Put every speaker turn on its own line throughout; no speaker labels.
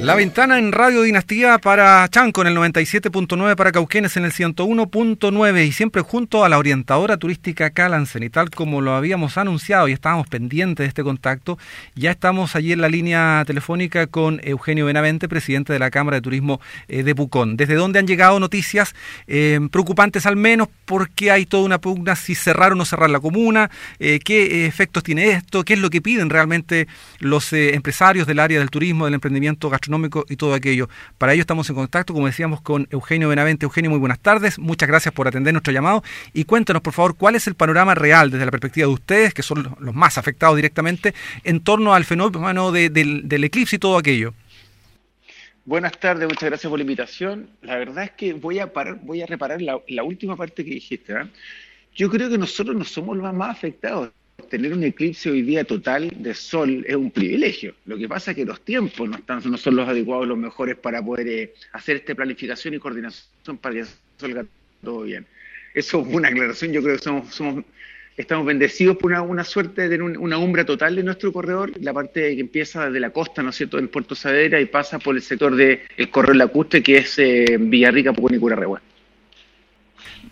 La ventana en Radio Dinastía para Chanco en el 97.9, para Cauquenes en el 101.9 y siempre junto a la orientadora turística Calansen. Y tal como lo habíamos anunciado y estábamos pendientes de este contacto, ya estamos allí en la línea telefónica con Eugenio Benavente, presidente de la Cámara de Turismo eh, de Pucón. Desde donde han llegado noticias eh, preocupantes al menos porque hay toda una pugna si cerrar o no cerrar la comuna, eh, qué efectos tiene esto, qué es lo que piden realmente los empresarios del área del turismo, del emprendimiento gastronómico y todo aquello. Para ello estamos en contacto, como decíamos, con Eugenio Benavente. Eugenio, muy buenas tardes. Muchas gracias por atender nuestro llamado y cuéntanos, por favor, cuál es el panorama real desde la perspectiva de ustedes, que son los más afectados directamente, en torno al fenómeno del, eclipse y todo aquello.
Buenas tardes, muchas gracias por la invitación. La verdad es que voy a parar, voy a reparar la, última parte que dijiste. ¿eh? Yo creo que nosotros no somos los más afectados tener un eclipse hoy día total de sol es un privilegio. Lo que pasa es que los tiempos no, están, no son los adecuados, los mejores para poder eh, hacer esta planificación y coordinación para que salga todo bien. Eso es una aclaración, yo creo que somos, somos estamos bendecidos por una, suerte de tener una umbra total de nuestro corredor, la parte que empieza desde la costa, ¿no es cierto?, del Puerto Saavedra y pasa por el sector del el corredor lacustre, que es eh, Villarrica, Pucón y Curarrehua.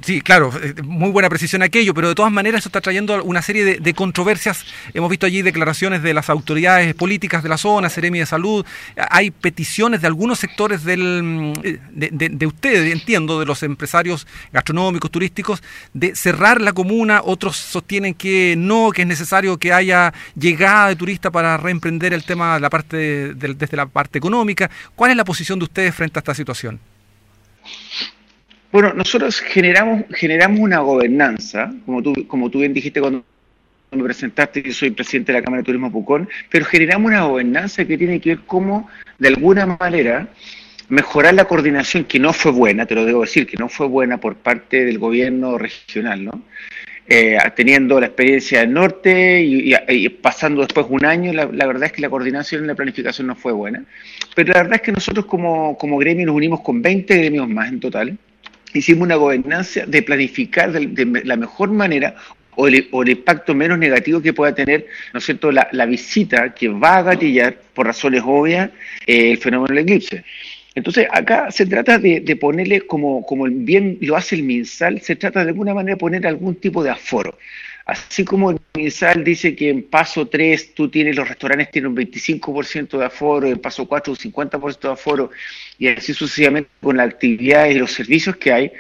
Sí, claro, eh, muy buena precisión aquello, pero de todas maneras eso está trayendo una serie de, controversias. Hemos visto allí declaraciones de las autoridades políticas de la zona, Seremi de Salud. Hay peticiones de algunos sectores del, mm, de, de, ustedes, entiendo, de los empresarios gastronómicos, turísticos, de cerrar la comuna. Otros sostienen que no, que es necesario que haya llegada de turistas para reemprender el tema la parte desde la parte económica. ¿Cuál es la posición de ustedes frente a esta situación?
Bueno, nosotros generamos, generamos una gobernanza, como tú, como tú bien dijiste cuando me presentaste, que soy presidente de la Cámara de Turismo Pucón, pero generamos una gobernanza que tiene que ver cómo, de alguna manera, mejorar la coordinación, que no fue buena, te lo debo decir, que no fue buena por parte del gobierno regional, ¿no? Eh, teniendo la experiencia del norte y, pasando después un año, la, verdad es que la coordinación y la planificación no fue buena. Pero la verdad es que nosotros como, como gremio nos unimos con 20 gremios más en total, hicimos una gobernanza de planificar de, la mejor manera o el, impacto menos negativo que pueda tener, ¿no es cierto?, la, visita que va a gatillar, por razones obvias, eh, el fenómeno del eclipse. Entonces, acá se trata de, ponerle, como, como bien lo hace el MinSal, se trata de alguna manera de poner algún tipo de aforo. Así como el MinSal dice que en paso 3 tú tienes, los restaurantes tienen un 25% de aforo, en paso 4 un 50% de aforo, y así sucesivamente con las actividades y los servicios que hay,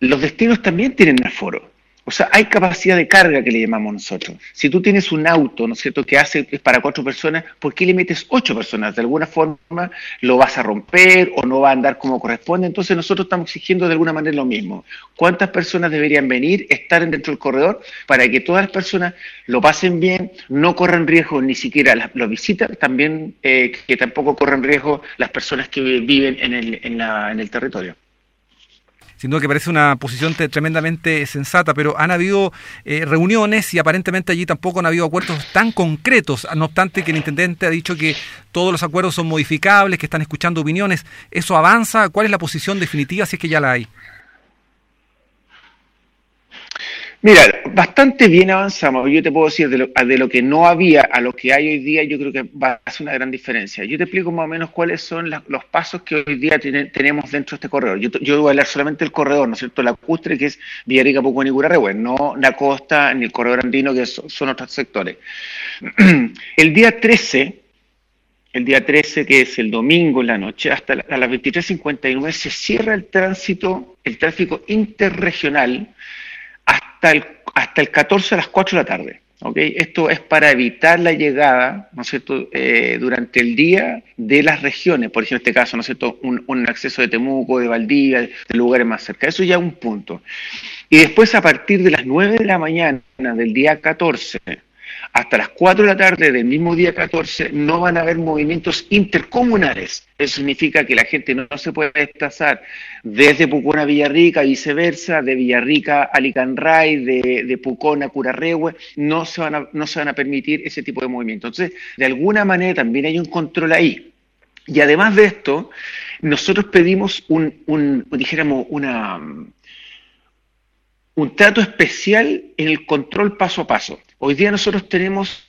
los destinos también tienen aforo. O sea, hay capacidad de carga que le llamamos nosotros. Si tú tienes un auto, ¿no es cierto?, que hace es para cuatro personas, ¿por qué le metes ocho personas? De alguna forma lo vas a romper o no va a andar como corresponde. Entonces nosotros estamos exigiendo de alguna manera lo mismo. ¿Cuántas personas deberían venir, estar dentro del corredor para que todas las personas lo pasen bien, no corran riesgo ni siquiera las, los visitas, también eh, que tampoco corran riesgo las personas que viven en el, en el territorio?
Sin duda que parece una posición tremendamente sensata, pero han habido eh, reuniones y aparentemente allí tampoco han habido acuerdos tan concretos, no obstante que el intendente ha dicho que todos los acuerdos son modificables, que están escuchando opiniones. ¿Eso avanza? ¿Cuál es la posición definitiva si es que ya la hay?
Mira, bastante bien avanzamos. Yo te puedo decir de lo, que no había a lo que hay hoy día, yo creo que va a ser una gran diferencia. Yo te explico más o menos cuáles son los pasos que hoy día tenemos dentro de este corredor. Yo, voy a hablar solamente del corredor, ¿no es cierto? La custre, que es Villarrica, Pucón y Curarrehue, no la costa ni el corredor andino, que son, otros sectores. El día 13, el día 13, que es el domingo en la noche, hasta a las 23.59 se cierra el tránsito, el tráfico interregional hasta el, hasta el 14 a las 4 de la tarde. ¿okay? Esto es para evitar la llegada, ¿no es cierto?, eh, durante el día de las regiones, por ejemplo, en este caso, ¿no es cierto?, un, un acceso de Temuco, de Valdivia, de lugares más cerca. Eso ya es un punto. Y después, a partir de las 9 de la mañana del día 14 hasta las 4 de la tarde del mismo día 14 no van a haber movimientos intercomunales. Eso significa que la gente no, se puede desplazar desde Pucón a Villarrica, viceversa, de Villarrica a Licanray, de, de Pucón a Curarrehue, no se, van no se van a permitir ese tipo de movimientos. Entonces, de alguna manera también hay un control ahí. Y además de esto, nosotros pedimos un, un dijéramos, una, un trato especial en el control paso a paso. Hoy día nosotros tenemos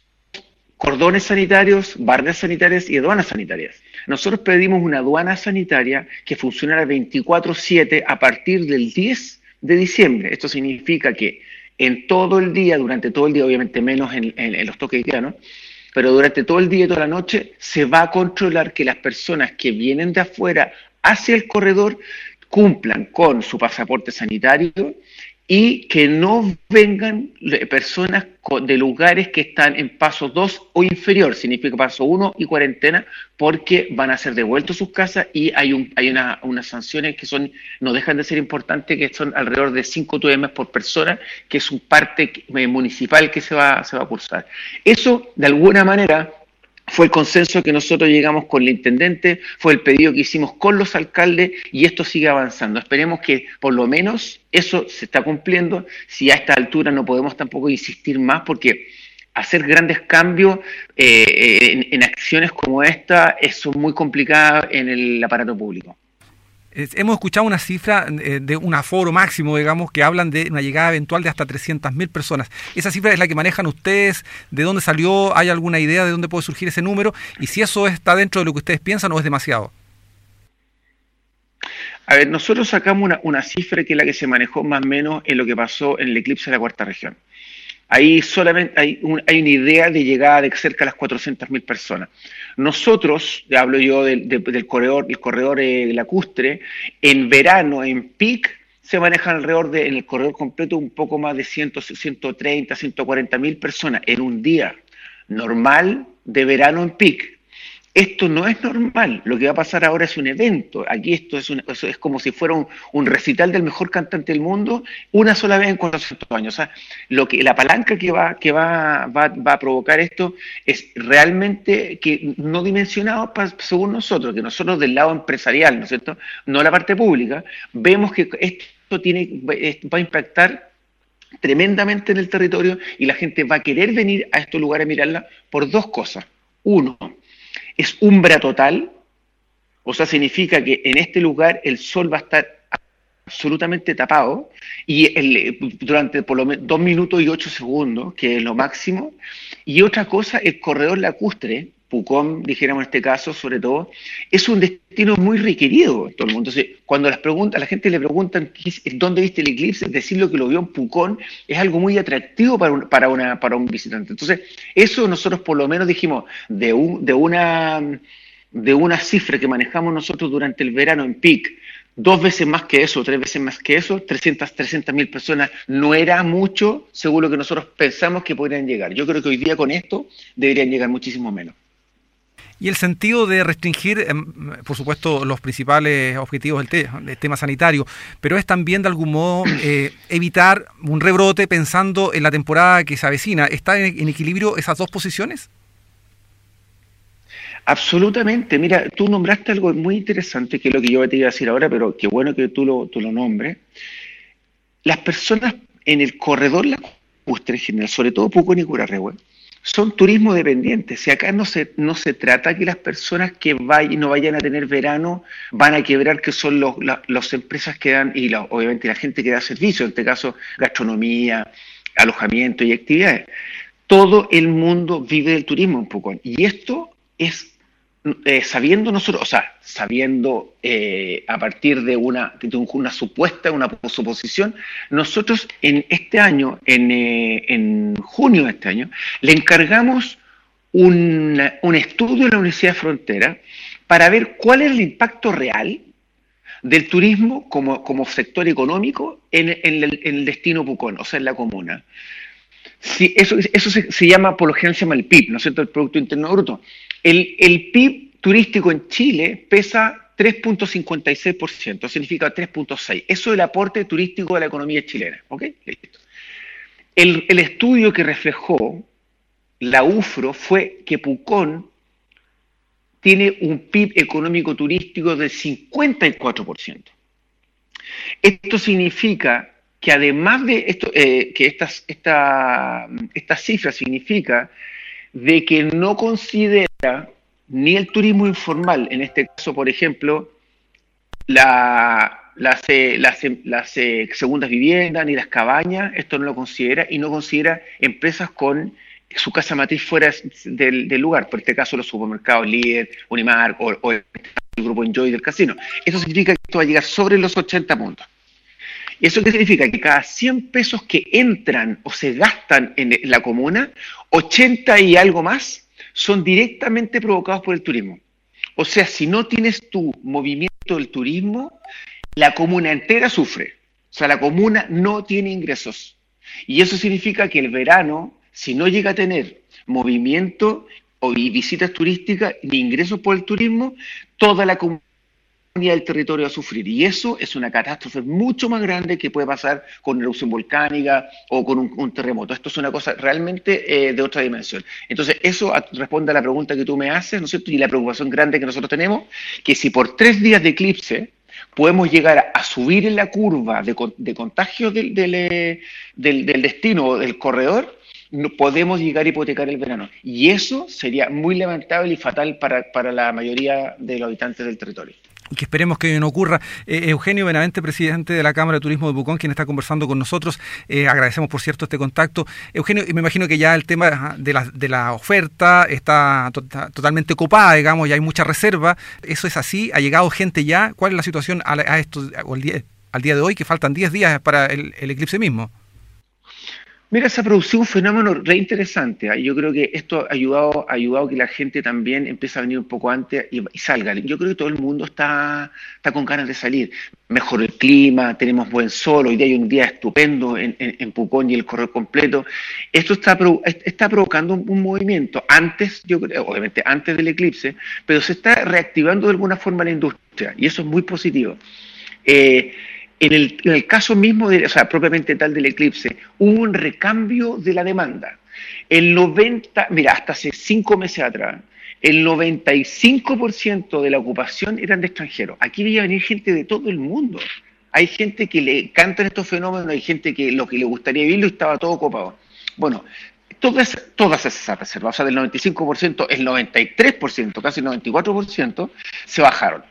cordones sanitarios, bardas sanitarias y aduanas sanitarias. Nosotros pedimos una aduana sanitaria que funcionara 24/7 a partir del 10 de diciembre. Esto significa que en todo el día, durante todo el día, obviamente menos en, los toques de queda, ¿no? pero durante todo el día y toda la noche se va a controlar que las personas que vienen de afuera hacia el corredor cumplan con su pasaporte sanitario y que no vengan personas de lugares que están en paso 2 o inferior, significa paso 1 y cuarentena, porque van a ser devueltos sus casas y hay, un, hay una, unas sanciones que son no dejan de ser importantes, que son alrededor de 5 TM por persona, que es un parte eh, municipal que se va, se va a cursar. Eso, de alguna manera, fue el consenso que nosotros llegamos con el intendente, fue el pedido que hicimos con los alcaldes y esto sigue avanzando. Esperemos que por lo menos eso se está cumpliendo. Si a esta altura no podemos tampoco insistir más porque hacer grandes cambios eh, en, acciones como esta es muy complicado en el aparato público
hemos escuchado una cifra eh, de un aforo máximo, digamos, que hablan de una llegada eventual de hasta 300.000 personas. ¿Esa cifra es la que manejan ustedes? ¿De dónde salió? ¿Hay alguna idea de dónde puede surgir ese número? Y si eso está dentro de lo que ustedes piensan o es demasiado.
A ver, nosotros sacamos una, una cifra que es la que se manejó más o menos en lo que pasó en el eclipse de la cuarta región. Ahí solamente hay, hay una idea de llegada de cerca de las 400.000 personas. Nosotros, hablo yo del, corredor, corredor eh, lacustre, en verano, en PIC, se manejan alrededor de, en el corredor completo, un poco más de 100, 130, 140 mil personas en un día normal de verano en PIC. Esto no es normal. Lo que va a pasar ahora es un evento. Aquí esto es, es como si fuera un, recital del mejor cantante del mundo una sola vez en 400 años. O sea, lo que, la palanca que, va, que va, a provocar esto es realmente que no dimensionado según nosotros, que nosotros del lado empresarial, ¿no es cierto? No la parte pública, vemos que esto tiene, va a impactar tremendamente en el territorio y la gente va a querer venir a estos lugares a mirarla por dos cosas. Uno, es umbra total, o sea, significa que en este lugar el sol va a estar absolutamente tapado y el, durante por lo menos dos minutos y ocho segundos, que es lo máximo. Y otra cosa, el corredor lacustre, Pucón, dijéramos en este caso, sobre todo, es un destino muy requerido todo el mundo. Entonces, cuando las preguntas, a la gente le preguntan dónde viste el eclipse, decir lo que lo vio en Pucón es algo muy atractivo para un, para una, para un visitante. Entonces, eso nosotros por lo menos dijimos, de, un, de, una, de una cifra que manejamos nosotros durante el verano en PIC, dos veces más que eso, tres veces más que eso, 300 mil personas, no era mucho según lo que nosotros pensamos que podrían llegar. Yo creo que hoy día con esto deberían llegar muchísimo menos.
Y el sentido de restringir, em, por supuesto, los principales objetivos del, tema sanitario, pero es también de algún modo eh, evitar un rebrote pensando en la temporada que se avecina. ¿Está en, equilibrio esas dos posiciones?
Absolutamente. Mira, tú nombraste algo muy interesante, que es lo que yo te iba a decir ahora, pero qué bueno que tú lo, tú lo nombres. Las personas en el corredor lacustre en general, sobre todo Pucón y Curarrehue, son turismo dependientes. Si acá no se, no se trata que las personas que vayan, no vayan a tener verano van a quebrar, que son los, las empresas que dan, y obviamente la gente que da servicio, en este caso gastronomía, alojamiento y actividades. Todo el mundo vive del turismo un poco. Y esto es eh, sabiendo nosotros, o sea, sabiendo eh, a partir de una, una supuesta, una suposición, nosotros en este año, en, eh, en junio de este año, le encargamos un, un estudio a la Universidad de Frontera para ver cuál es el impacto real del turismo como, como sector económico en, el, en, el, destino Pucón, o sea, en la comuna. Si eso eso se, se, llama, por lo general se llama el PIB, ¿no es cierto?, el Producto Interno Bruto. El, PIB turístico en Chile pesa 3.56%, significa 3.6%. Eso es el aporte turístico de la economía chilena. ¿Ok? El, el, estudio que reflejó la UFRO fue que Pucón tiene un PIB económico turístico del 54%. Esto significa que además de esto, eh, que estas, esta, esta cifra significa de que no considera ni el turismo informal, en este caso, por ejemplo, la, las, las, segundas viviendas ni las cabañas, esto no lo considera y no considera empresas con su casa matriz fuera del, lugar, por este caso los supermercados Líder, Unimar o, el grupo Enjoy del casino. Eso significa que esto va a llegar sobre los 80 puntos. ¿Eso qué significa? Que cada 100 pesos que entran o se gastan en la comuna, 80 y algo más son directamente provocados por el turismo. O sea, si no tienes tu movimiento del turismo, la comuna entera sufre. O sea, la comuna no tiene ingresos. Y eso significa que el verano, si no llega a tener movimiento o visitas turísticas ni ingresos por el turismo, toda la comunidad del territorio a sufrir. Y eso es una catástrofe mucho más grande que puede pasar con erupción volcánica o con un, terremoto. Esto es una cosa realmente eh, de otra dimensión. Entonces, eso responde a la pregunta que tú me haces, ¿no es cierto? Y la preocupación grande que nosotros tenemos, que si por tres días de eclipse podemos llegar a subir en la curva de, de contagio del, del, destino del corredor, no podemos llegar a hipotecar el verano. Y eso sería muy lamentable y fatal para, para la mayoría de los habitantes del territorio
que esperemos que no ocurra. Eh, Eugenio Benavente, presidente de la Cámara de Turismo de Pucón, quien está conversando con nosotros. Eh, agradecemos, por cierto, este contacto. Eugenio, me imagino que ya el tema de la, de la oferta está totalmente copada, digamos, ya hay mucha reserva. ¿Eso es así? ¿Ha llegado gente ya? ¿Cuál es la situación a, esto, al, día, al día de hoy, que faltan 10 días para el eclipse mismo?
Mira, se ha producido un fenómeno re interesante. ¿ah? Yo creo que esto ha ayudado, ha ayudado que la gente también empiece a venir un poco antes y, salga. Yo creo que todo el mundo está, está con ganas de salir. Mejor el clima, tenemos buen sol, hoy día hay un día estupendo en, en, Pucón y el correo completo. Esto está, está provocando un, movimiento antes, yo creo, obviamente antes del eclipse, pero se está reactivando de alguna forma la industria y eso es muy positivo. Eh, en el, caso mismo, de, o sea, propiamente tal del eclipse, hubo un recambio de la demanda. El 90, mira, hasta hace cinco meses atrás, el 95% de la ocupación eran de extranjeros. Aquí veía venir gente de todo el mundo. Hay gente que le encantan estos fenómenos, hay gente que lo que le gustaría vivirlo estaba todo copado. Bueno, todas, todas esas reservas, o sea, del 95%, el 93%, casi el 94%, se bajaron.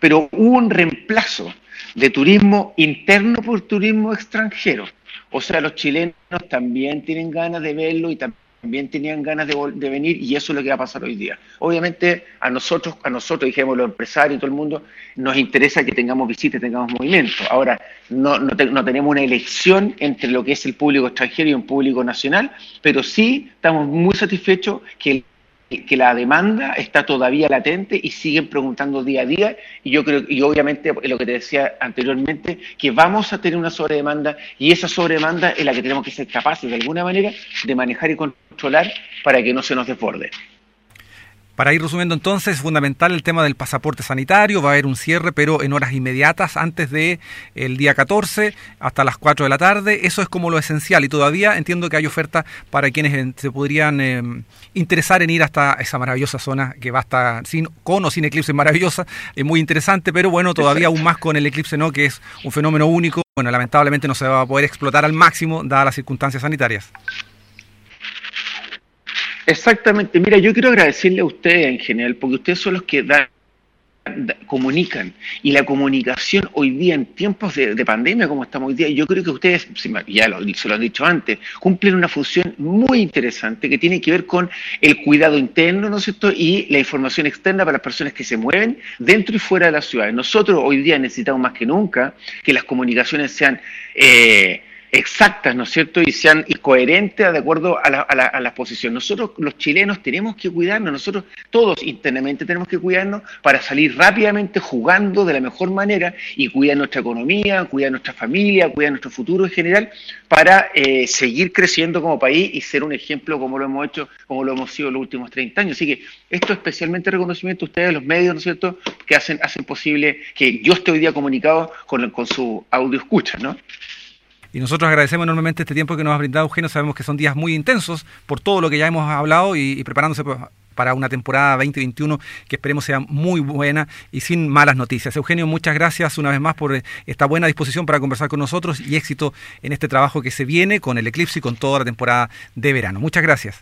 Pero hubo un reemplazo de turismo interno por turismo extranjero. O sea, los chilenos también tienen ganas de verlo y también tenían ganas de, venir y eso es lo que va a pasar hoy día. Obviamente a nosotros, a nosotros, dijimos los empresarios y todo el mundo, nos interesa que tengamos visitas, tengamos movimiento. Ahora, no, no, no tenemos una elección entre lo que es el público extranjero y un público nacional, pero sí estamos muy satisfechos que el que la demanda está todavía latente y siguen preguntando día a día y yo creo y obviamente lo que te decía anteriormente que vamos a tener una sobredemanda y esa sobredemanda es la que tenemos que ser capaces de alguna manera de manejar y controlar para que no se nos desborde.
Para ir resumiendo entonces, es fundamental el tema del pasaporte sanitario, va a haber un cierre, pero en horas inmediatas, antes de día 14, hasta las 4 de la tarde, eso es como lo esencial. Y todavía entiendo que hay oferta para quienes eh, se podrían eh, interesar en ir hasta esa maravillosa zona que va estar sin, con o sin eclipse maravillosa, es muy interesante, pero bueno, todavía aún más con el eclipse, ¿no? Que es un fenómeno único, bueno, lamentablemente no se va a poder explotar al máximo dadas las circunstancias sanitarias.
Exactamente. Mira, yo quiero agradecerle a ustedes en general, porque ustedes son los que dan comunican y la comunicación hoy día en tiempos de, pandemia como estamos hoy día yo creo que ustedes ya lo, se lo han dicho antes cumplen una función muy interesante que tiene que ver con el cuidado interno ¿no es cierto? y la información externa para las personas que se mueven dentro y fuera de las ciudades nosotros hoy día necesitamos más que nunca que las comunicaciones sean eh, exactas, ¿no es cierto? Y sean coherentes de acuerdo a la, a, la, posición. Nosotros, los chilenos, tenemos que cuidarnos, nosotros todos internamente tenemos que cuidarnos para salir rápidamente jugando de la mejor manera y cuidar nuestra economía, cuidar nuestra familia, cuidar nuestro futuro en general, para eh, seguir creciendo como país y ser un ejemplo como lo hemos hecho, como lo hemos sido los últimos 30 años. Así que esto especialmente reconocimiento a ustedes, los medios, ¿no es cierto?, que hacen, hacen posible que yo esté hoy día comunicado con, con su audio escucha, ¿no?
Y nosotros agradecemos enormemente este tiempo que nos ha brindado Eugenio. Sabemos que son días muy intensos por todo lo que ya hemos hablado y, preparándose pues, para una temporada 2021 que esperemos sea muy buena y sin malas noticias. Eugenio, muchas gracias una vez más por eh, esta buena disposición para conversar con nosotros y éxito en este trabajo que se viene con el eclipse y con toda la temporada de verano. Muchas gracias.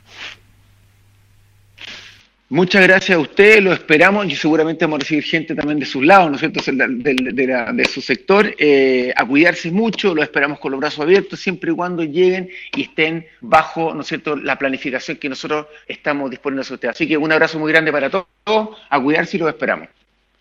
Muchas gracias a usted, lo esperamos y seguramente vamos a recibir gente también de sus lados, ¿no es cierto?, de, su sector, eh, a cuidarse mucho, lo esperamos con los brazos abiertos, siempre y cuando lleguen y estén bajo, ¿no es cierto?, la planificación que nosotros estamos disponiendo a ustedes. Así que un abrazo muy grande para todos, a cuidarse y los esperamos.